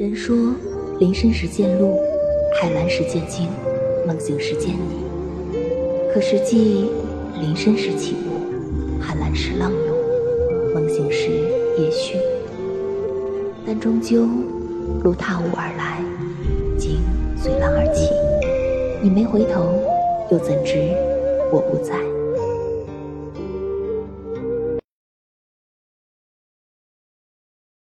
人说林深时见鹿海蓝时见鲸梦醒时见你。可实际林深时起雾海蓝时浪涌梦醒时也许。但终究鹿踏雾而来鲸随浪而起。你没回头又怎知我不在？